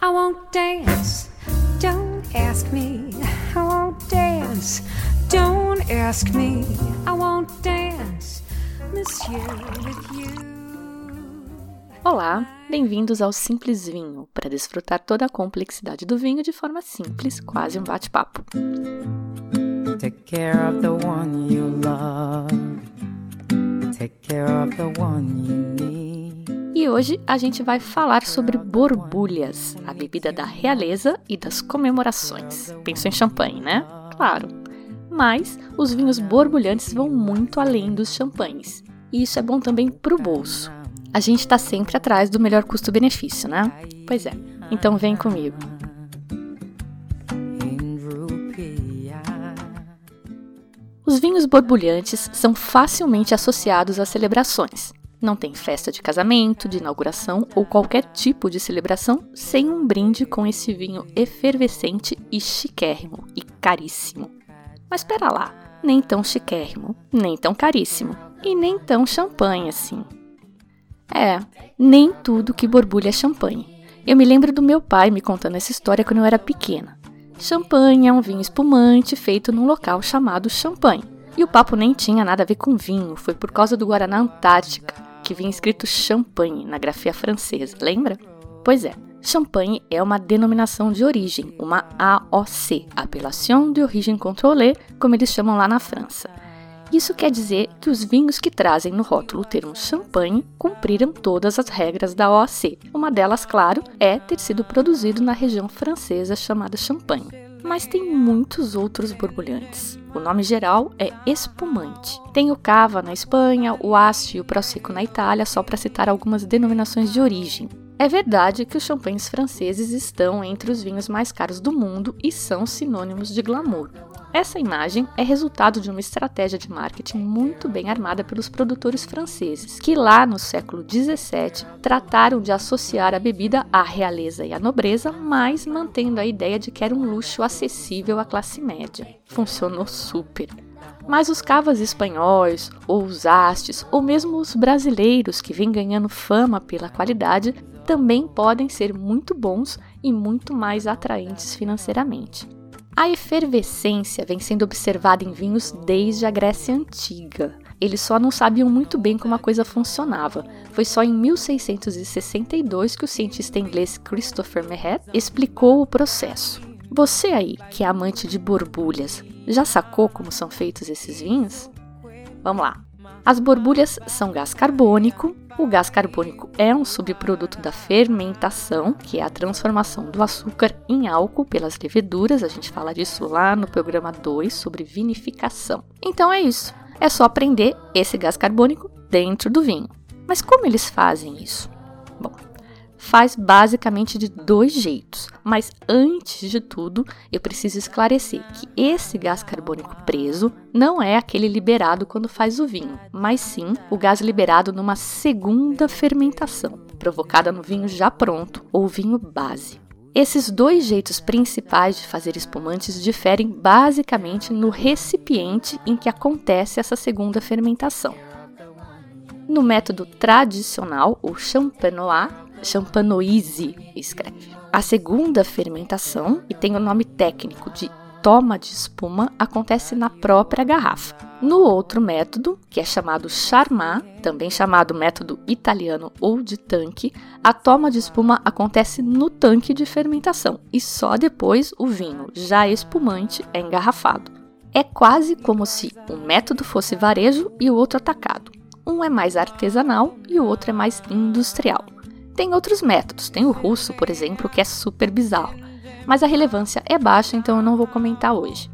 I won't dance. Don't ask me. I won't dance. Don't ask me. I won't dance. Monsieur with you. Olá, bem-vindos ao Simples Vinho, para desfrutar toda a complexidade do vinho de forma simples, quase um bate-papo. Take care of the one you love. Take care of the one you need. E hoje a gente vai falar sobre borbulhas, a bebida da realeza e das comemorações. Pensou em champanhe, né? Claro. Mas os vinhos borbulhantes vão muito além dos champanhes. E isso é bom também para o bolso. A gente está sempre atrás do melhor custo-benefício, né? Pois é. Então vem comigo. Os vinhos borbulhantes são facilmente associados a celebrações. Não tem festa de casamento, de inauguração ou qualquer tipo de celebração sem um brinde com esse vinho efervescente e chiquérrimo e caríssimo. Mas espera lá, nem tão chiquérrimo, nem tão caríssimo e nem tão champanhe assim. É, nem tudo que borbulha é champanhe. Eu me lembro do meu pai me contando essa história quando eu era pequena. Champanhe é um vinho espumante feito num local chamado champanhe. E o papo nem tinha nada a ver com vinho, foi por causa do Guaraná Antártica, que vinha escrito champanhe na grafia francesa, lembra? Pois é, champanhe é uma denominação de origem, uma AOC, Appellation de Origine Contrôlée, como eles chamam lá na França. Isso quer dizer que os vinhos que trazem no rótulo o termo champanhe cumpriram todas as regras da OAC. Uma delas, claro, é ter sido produzido na região francesa chamada Champagne. Mas tem muitos outros borbulhantes. O nome geral é espumante. Tem o cava na Espanha, o asti e o prosecco na Itália, só para citar algumas denominações de origem. É verdade que os champanhes franceses estão entre os vinhos mais caros do mundo e são sinônimos de glamour. Essa imagem é resultado de uma estratégia de marketing muito bem armada pelos produtores franceses, que lá no século XVII trataram de associar a bebida à realeza e à nobreza, mas mantendo a ideia de que era um luxo acessível à classe média. Funcionou super. Mas os cavas espanhóis, ou os hastes, ou mesmo os brasileiros que vêm ganhando fama pela qualidade, também podem ser muito bons e muito mais atraentes financeiramente. A efervescência vem sendo observada em vinhos desde a Grécia Antiga. Eles só não sabiam muito bem como a coisa funcionava. Foi só em 1662 que o cientista inglês Christopher Mehet explicou o processo. Você aí, que é amante de borbulhas, já sacou como são feitos esses vinhos? Vamos lá. As borbulhas são gás carbônico. O gás carbônico é um subproduto da fermentação, que é a transformação do açúcar em álcool pelas leveduras. A gente fala disso lá no programa 2 sobre vinificação. Então é isso. É só prender esse gás carbônico dentro do vinho. Mas como eles fazem isso? Faz basicamente de dois jeitos. Mas antes de tudo, eu preciso esclarecer que esse gás carbônico preso não é aquele liberado quando faz o vinho, mas sim o gás liberado numa segunda fermentação, provocada no vinho já pronto ou vinho base. Esses dois jeitos principais de fazer espumantes diferem basicamente no recipiente em que acontece essa segunda fermentação. No método tradicional, o champenois, champanoise escreve. A segunda fermentação, e tem o nome técnico de toma de espuma, acontece na própria garrafa. No outro método, que é chamado charmat, também chamado método italiano ou de tanque, a toma de espuma acontece no tanque de fermentação e só depois o vinho, já espumante, é engarrafado. É quase como se um método fosse varejo e o outro atacado. Um é mais artesanal e o outro é mais industrial. Tem outros métodos, tem o russo, por exemplo, que é super bizarro, mas a relevância é baixa, então eu não vou comentar hoje.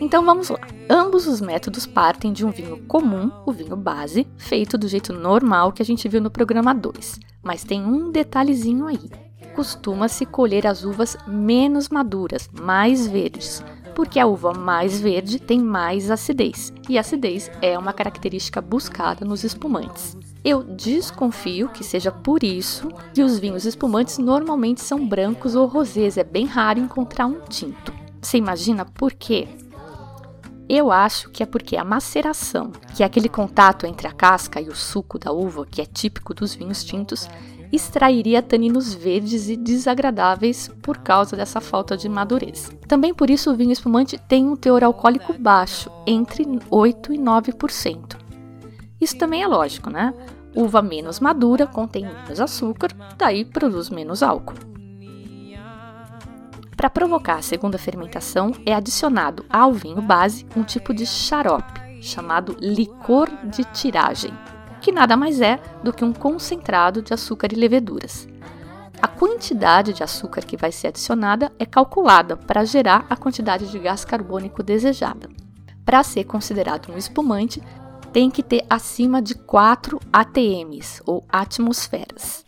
Então vamos lá. Ambos os métodos partem de um vinho comum, o vinho base, feito do jeito normal que a gente viu no programa 2. Mas tem um detalhezinho aí. Costuma-se colher as uvas menos maduras, mais verdes, porque a uva mais verde tem mais acidez, e acidez é uma característica buscada nos espumantes. Eu desconfio que seja por isso que os vinhos espumantes normalmente são brancos ou rosés, é bem raro encontrar um tinto. Você imagina por quê? Eu acho que é porque a maceração, que é aquele contato entre a casca e o suco da uva, que é típico dos vinhos tintos, extrairia taninos verdes e desagradáveis por causa dessa falta de madurez. Também por isso o vinho espumante tem um teor alcoólico baixo, entre 8 e 9%. Isso também é lógico, né? Uva menos madura contém menos açúcar, daí produz menos álcool. Para provocar a segunda fermentação, é adicionado ao vinho base um tipo de xarope, chamado licor de tiragem, que nada mais é do que um concentrado de açúcar e leveduras. A quantidade de açúcar que vai ser adicionada é calculada para gerar a quantidade de gás carbônico desejada. Para ser considerado um espumante, tem que ter acima de 4 ATMs, ou atmosferas.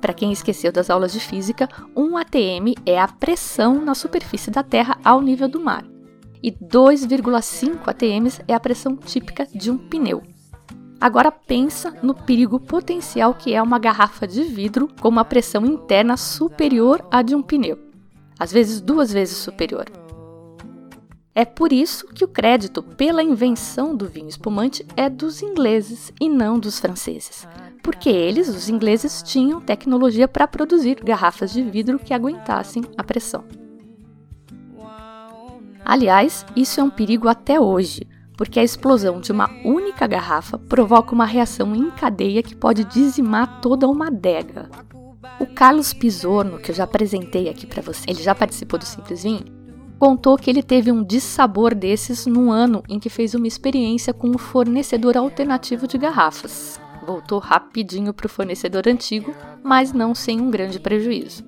Para quem esqueceu das aulas de física, um ATM é a pressão na superfície da Terra ao nível do mar, e 2,5 ATMs é a pressão típica de um pneu. Agora pensa no perigo potencial que é uma garrafa de vidro com uma pressão interna superior à de um pneu, às vezes duas vezes superior. É por isso que o crédito pela invenção do vinho espumante é dos ingleses e não dos franceses, porque eles, os ingleses, tinham tecnologia para produzir garrafas de vidro que aguentassem a pressão. Aliás, isso é um perigo até hoje, porque a explosão de uma única garrafa provoca uma reação em cadeia que pode dizimar toda uma adega. O Carlos Pisorno, que eu já apresentei aqui para você, ele já participou do Simples Vinho, contou que ele teve um dissabor desses no ano em que fez uma experiência com um fornecedor alternativo de garrafas. Voltou rapidinho para o fornecedor antigo, mas não sem um grande prejuízo.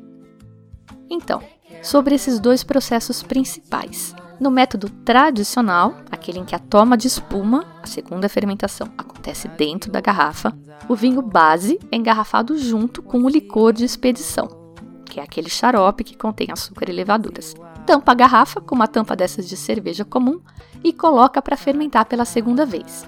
Então, sobre esses dois processos principais. No método tradicional, aquele em que a toma de espuma, a segunda fermentação, acontece dentro da garrafa, o vinho base é engarrafado junto com o licor de expedição, que é aquele xarope que contém açúcar e levaduras tampa a garrafa com uma tampa dessas de cerveja comum e coloca para fermentar pela segunda vez.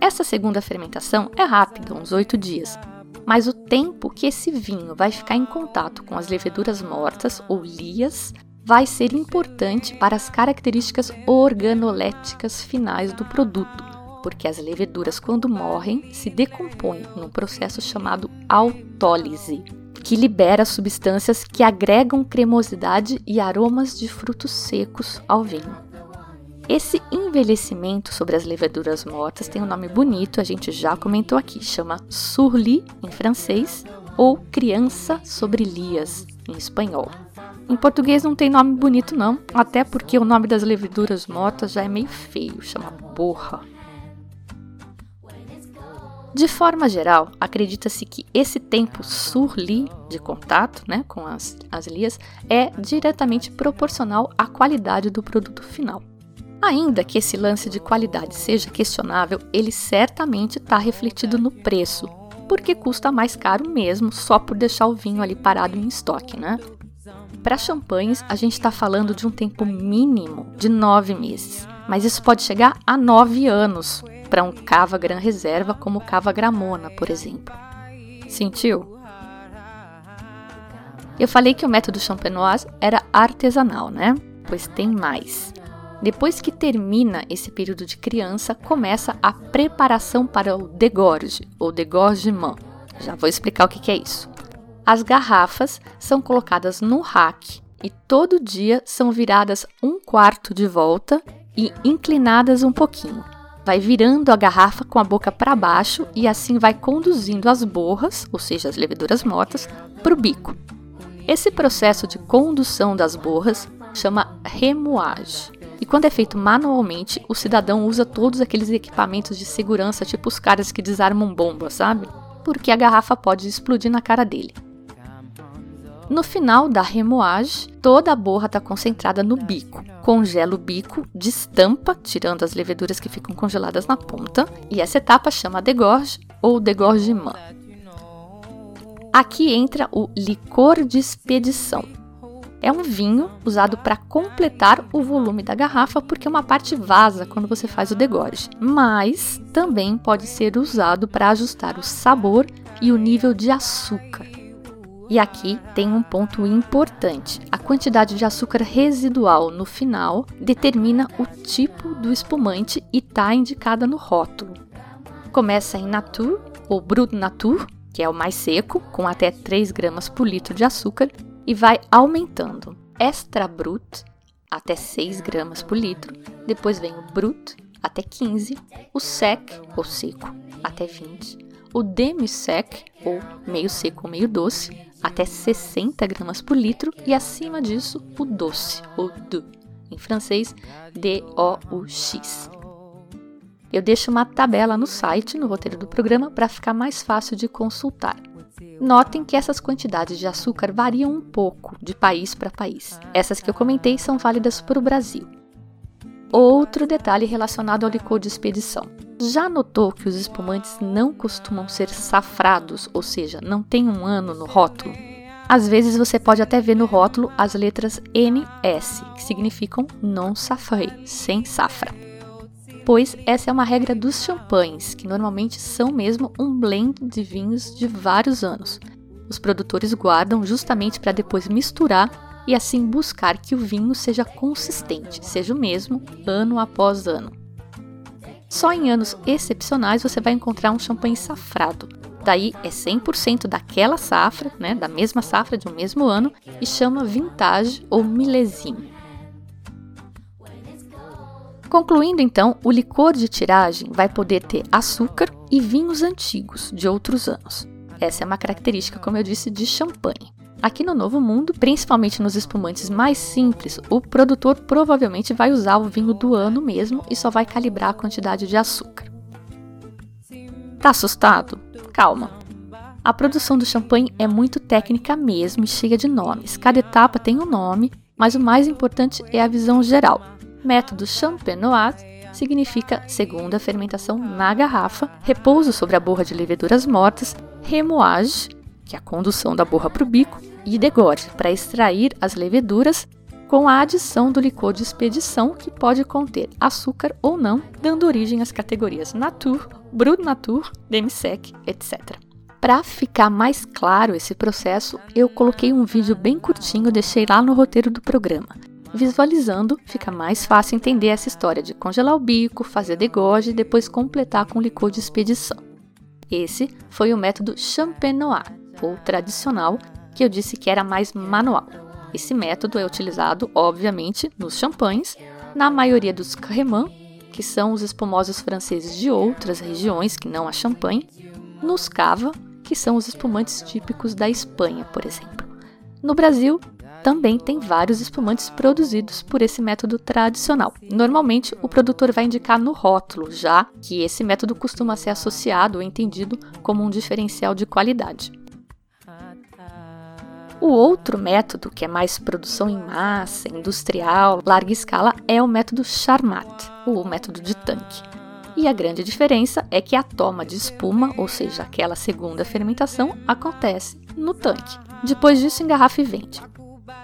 Essa segunda fermentação é rápida, uns 8 dias, mas o tempo que esse vinho vai ficar em contato com as leveduras mortas ou lias vai ser importante para as características organoléticas finais do produto, porque as leveduras, quando morrem, se decompõem num processo chamado autólise que libera substâncias que agregam cremosidade e aromas de frutos secos ao vinho. Esse envelhecimento sobre as leveduras mortas tem um nome bonito, a gente já comentou aqui, chama surli em francês ou criança sobre lias em espanhol. Em português não tem nome bonito não, até porque o nome das leveduras mortas já é meio feio, chama borra. De forma geral, acredita-se que esse tempo surli de contato né, com as, as lias é diretamente proporcional à qualidade do produto final. Ainda que esse lance de qualidade seja questionável, ele certamente está refletido no preço, porque custa mais caro mesmo só por deixar o vinho ali parado em estoque, né? Para champanhes, a gente está falando de um tempo mínimo de nove meses, mas isso pode chegar a nove anos para um cava gran reserva como o cava gramona, por exemplo. Sentiu? Eu falei que o método champenoise era artesanal, né? Pois tem mais. Depois que termina esse período de criança, começa a preparação para o degorge, ou degorgement. Já vou explicar o que é isso. As garrafas são colocadas no rack e todo dia são viradas um quarto de volta e inclinadas um pouquinho vai virando a garrafa com a boca para baixo e assim vai conduzindo as borras, ou seja, as leveduras mortas, para o bico. Esse processo de condução das borras chama remoage. E quando é feito manualmente, o cidadão usa todos aqueles equipamentos de segurança, tipo os caras que desarmam bombas, sabe? Porque a garrafa pode explodir na cara dele. No final da remoage, toda a borra está concentrada no bico. Congela o bico, destampa, tirando as leveduras que ficam congeladas na ponta, e essa etapa chama degorge ou degorgement. Aqui entra o licor de expedição. É um vinho usado para completar o volume da garrafa porque uma parte vaza quando você faz o degorge, mas também pode ser usado para ajustar o sabor e o nível de açúcar. E aqui tem um ponto importante: a quantidade de açúcar residual no final determina o tipo do espumante e está indicada no rótulo. Começa em Natur ou Brut Natur, que é o mais seco, com até 3 gramas por litro de açúcar, e vai aumentando. Extra Brut, até 6 gramas por litro. Depois vem o Brut, até 15. O Sec, ou seco, até 20. O Demi-Sec, ou meio seco ou meio doce, até 60 gramas por litro. E acima disso, o doce, ou D, em francês, D-O-U-X. Eu deixo uma tabela no site, no roteiro do programa, para ficar mais fácil de consultar. Notem que essas quantidades de açúcar variam um pouco de país para país. Essas que eu comentei são válidas para o Brasil. Outro detalhe relacionado ao licor de expedição. Já notou que os espumantes não costumam ser safrados, ou seja, não tem um ano no rótulo? Às vezes você pode até ver no rótulo as letras NS, que significam non safré, sem safra pois essa é uma regra dos champanhes, que normalmente são mesmo um blend de vinhos de vários anos. Os produtores guardam justamente para depois misturar e assim buscar que o vinho seja consistente, seja o mesmo ano após ano. Só em anos excepcionais você vai encontrar um champanhe safrado. Daí é 100% daquela safra, né, da mesma safra de um mesmo ano, e chama vintage ou milésime. Concluindo então, o licor de tiragem vai poder ter açúcar e vinhos antigos de outros anos. Essa é uma característica, como eu disse, de champanhe. Aqui no Novo Mundo, principalmente nos espumantes mais simples, o produtor provavelmente vai usar o vinho do ano mesmo e só vai calibrar a quantidade de açúcar. Tá assustado? Calma. A produção do champanhe é muito técnica mesmo e cheia de nomes. Cada etapa tem um nome, mas o mais importante é a visão geral. Método champenoise significa segunda fermentação na garrafa, repouso sobre a borra de leveduras mortas, remoage, que é a condução da borra para o bico, e degorge, para extrair as leveduras com a adição do licor de expedição, que pode conter açúcar ou não, dando origem às categorias Natur, Brut Natur, Demi-Sec, etc. Para ficar mais claro esse processo, eu coloquei um vídeo bem curtinho, deixei lá no roteiro do programa. Visualizando, fica mais fácil entender essa história de congelar o bico, fazer degorge e depois completar com licor de expedição. Esse foi o método champenois, ou tradicional, que eu disse que era mais manual. Esse método é utilizado, obviamente, nos champanhes, na maioria dos cremants, que são os espumosos franceses de outras regiões que não a champanhe, nos cava, que são os espumantes típicos da Espanha, por exemplo. No Brasil, também tem vários espumantes produzidos por esse método tradicional. Normalmente, o produtor vai indicar no rótulo, já que esse método costuma ser associado ou entendido como um diferencial de qualidade. O outro método, que é mais produção em massa, industrial, larga escala, é o método Charmat, o método de tanque. E a grande diferença é que a toma de espuma, ou seja, aquela segunda fermentação, acontece no tanque. Depois disso, engarrafa e vende.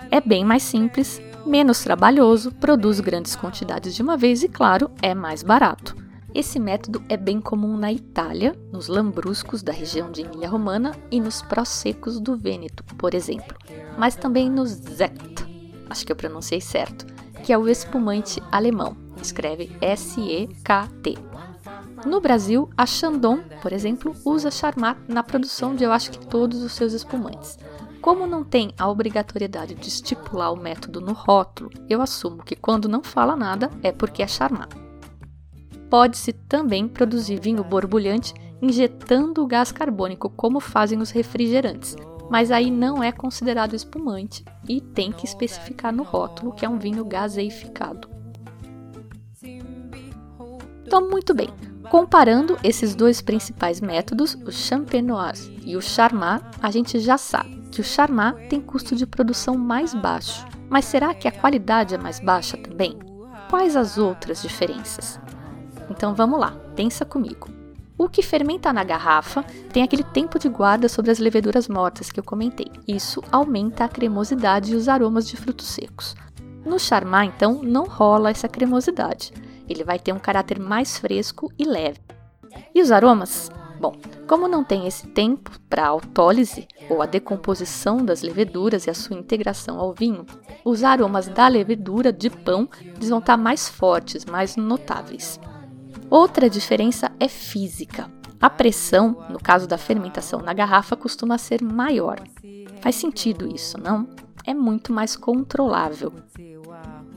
É bem mais simples, menos trabalhoso, produz grandes quantidades de uma vez e, claro, é mais barato. Esse método é bem comum na Itália, nos lambruscos da região de Emília-Romana e nos prosecos do Vêneto, por exemplo, mas também no Zect, acho que eu pronunciei certo, que é o espumante alemão, escreve S-E-K-T. No Brasil, a Chandon, por exemplo, usa Charmat na produção de eu acho que todos os seus espumantes. Como não tem a obrigatoriedade de estipular o método no rótulo, eu assumo que quando não fala nada é porque é charmar. Pode-se também produzir vinho borbulhante injetando o gás carbônico, como fazem os refrigerantes, mas aí não é considerado espumante e tem que especificar no rótulo que é um vinho gaseificado. Então, muito bem. Comparando esses dois principais métodos, o champenoise e o charmat, a gente já sabe que o Charmat tem custo de produção mais baixo. Mas será que a qualidade é mais baixa também? Quais as outras diferenças? Então vamos lá, pensa comigo. O que fermenta na garrafa tem aquele tempo de guarda sobre as leveduras mortas que eu comentei. Isso aumenta a cremosidade e os aromas de frutos secos. No Charmat, então, não rola essa cremosidade. Ele vai ter um caráter mais fresco e leve. E os aromas? Bom, como não tem esse tempo para a autólise ou a decomposição das leveduras e a sua integração ao vinho, os aromas da levedura de pão vão estar mais fortes, mais notáveis. Outra diferença é física. A pressão, no caso da fermentação na garrafa, costuma ser maior. Faz sentido isso, não? É muito mais controlável.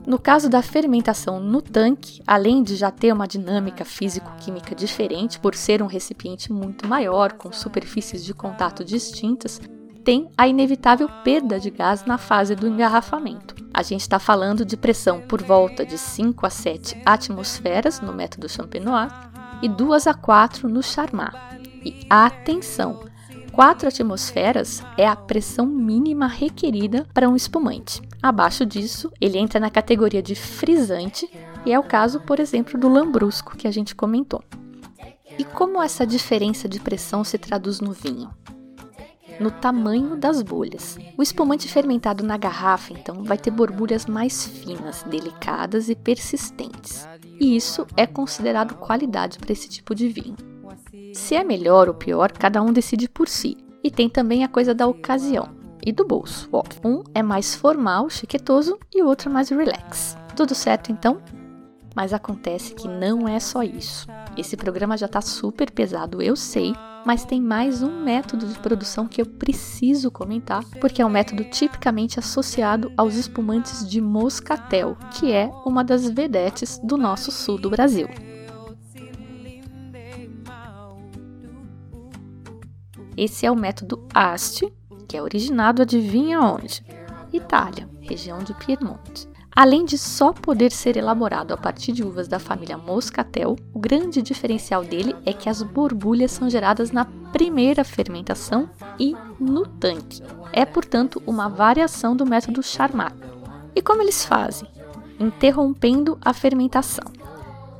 No caso da fermentação no tanque, além de já ter uma dinâmica físico-química diferente por ser um recipiente muito maior, com superfícies de contato distintas, tem a inevitável perda de gás na fase do engarrafamento. A gente está falando de pressão por volta de 5 a 7 atmosferas no método Champenois e 2 a 4 no Charmat. E atenção! 4 atmosferas é a pressão mínima requerida para um espumante. Abaixo disso, ele entra na categoria de frisante, e é o caso, por exemplo, do lambrusco que a gente comentou. E como essa diferença de pressão se traduz no vinho? No tamanho das bolhas. O espumante fermentado na garrafa, então, vai ter borbulhas mais finas, delicadas e persistentes. E isso é considerado qualidade para esse tipo de vinho. Se é melhor ou pior, cada um decide por si. E tem também a coisa da ocasião e do bolso. Um é mais formal, chiquetoso e o outro mais relax. Tudo certo então? Mas acontece que não é só isso. Esse programa já está super pesado, eu sei, mas tem mais um método de produção que eu preciso comentar, porque é um método tipicamente associado aos espumantes de moscatel, que é uma das vedetes do nosso sul do Brasil. Esse é o método Asti, que é originado adivinha onde? Itália, região de Piemonte. Além de só poder ser elaborado a partir de uvas da família Moscatel, o grande diferencial dele é que as borbulhas são geradas na primeira fermentação e no tanque. É, portanto, uma variação do método Charmat. E como eles fazem? Interrompendo a fermentação.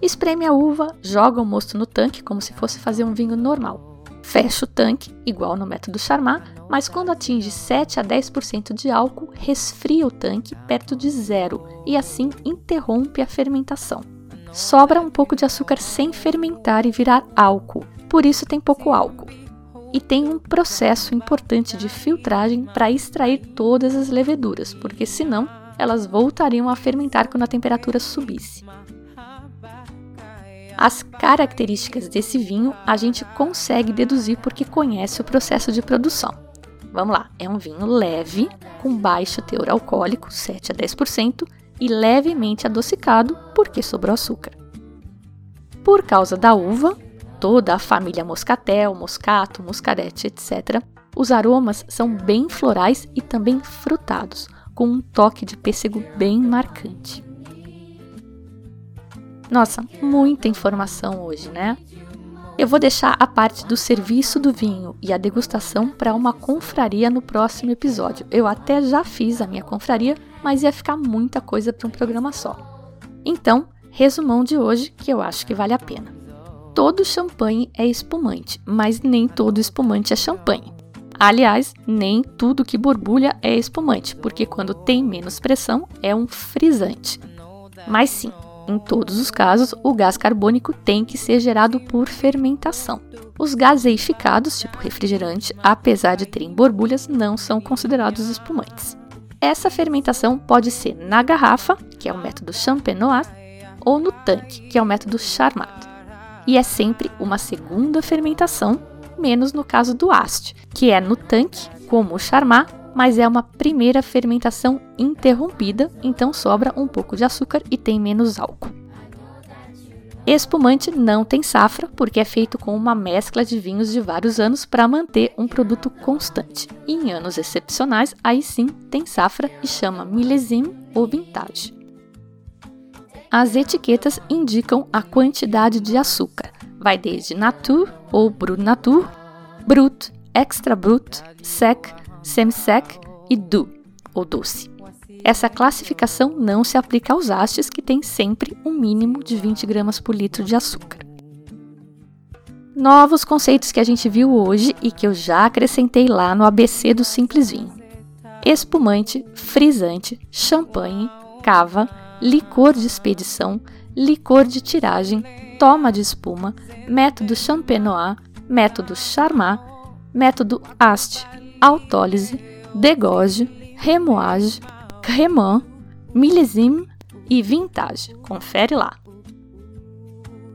Espreme a uva, joga o mosto no tanque como se fosse fazer um vinho normal fecha o tanque, igual no método Charmat, mas quando atinge 7 a 10% de álcool, resfria o tanque perto de zero e assim interrompe a fermentação. Sobra um pouco de açúcar sem fermentar e virar álcool, por isso tem pouco álcool. E tem um processo importante de filtragem para extrair todas as leveduras, porque senão elas voltariam a fermentar quando a temperatura subisse. As características desse vinho a gente consegue deduzir porque conhece o processo de produção. Vamos lá, é um vinho leve, com baixo teor alcoólico, 7 a 10%, e levemente adocicado porque sobrou açúcar. Por causa da uva, toda a família moscatel, moscato, muscarete, etc., os aromas são bem florais e também frutados, com um toque de pêssego bem marcante. Nossa, muita informação hoje, né? Eu vou deixar a parte do serviço do vinho e a degustação para uma confraria no próximo episódio. Eu até já fiz a minha confraria, mas ia ficar muita coisa para um programa só. Então, resumão de hoje que eu acho que vale a pena. Todo champanhe é espumante, mas nem todo espumante é champanhe. Aliás, nem tudo que borbulha é espumante, porque quando tem menos pressão é um frisante. Mas sim, em todos os casos, o gás carbônico tem que ser gerado por fermentação. Os gaseificados, tipo refrigerante, apesar de terem borbulhas, não são considerados espumantes. Essa fermentação pode ser na garrafa, que é o método champenois, ou no tanque, que é o método Charmat. E é sempre uma segunda fermentação, menos no caso do Ast, que é no tanque, como o Charmat, mas é uma primeira fermentação interrompida, então sobra um pouco de açúcar e tem menos álcool. Espumante não tem safra, porque é feito com uma mescla de vinhos de vários anos para manter um produto constante. E em anos excepcionais, aí sim tem safra e chama milésime ou vintage. As etiquetas indicam a quantidade de açúcar. Vai desde nature ou brut nature, brut, extra brut, sec, semi-sec e do, ou doce. Essa classificação não se aplica aos hastes, que têm sempre um mínimo de 20 gramas por litro de açúcar. Novos conceitos que a gente viu hoje e que eu já acrescentei lá no ABC do Simples Vinho: espumante, frisante, champanhe, cava, licor de expedição, licor de tiragem, toma de espuma, método champenois, método charmat, método Ast, autólise, degauge, remoage, cremant, millésime e vintage. Confere lá.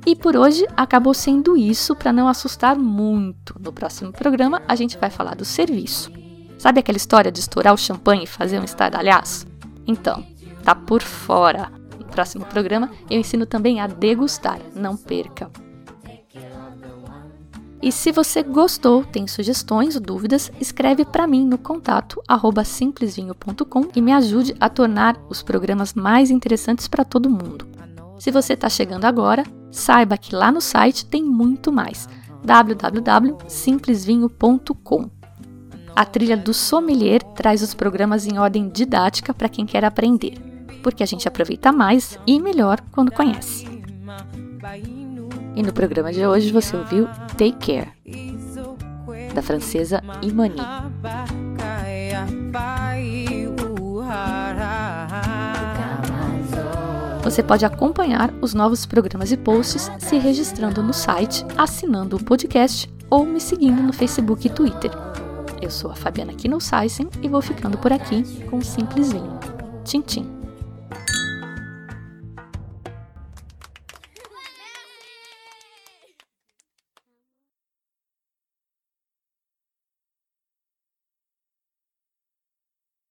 E por hoje acabou sendo isso para não assustar muito. No próximo programa a gente vai falar do serviço. Sabe aquela história de estourar o champanhe e fazer um estardalhaço? Então, tá por fora. No próximo programa eu ensino também a degustar. Não perca! E se você gostou, tem sugestões ou dúvidas, escreve para mim no contato simplesvinho.com e me ajude a tornar os programas mais interessantes para todo mundo. Se você está chegando agora, saiba que lá no site tem muito mais. www.simplesvinho.com. A trilha do sommelier traz os programas em ordem didática para quem quer aprender, porque a gente aproveita mais e melhor quando conhece. E no programa de hoje você ouviu Take Care, da francesa Imani. Você pode acompanhar os novos programas e posts se registrando no site, assinando o podcast ou me seguindo no Facebook e Twitter. Eu sou a Fabiana Kinosaisen e vou ficando por aqui com um simples vinho. Tchim, tchim.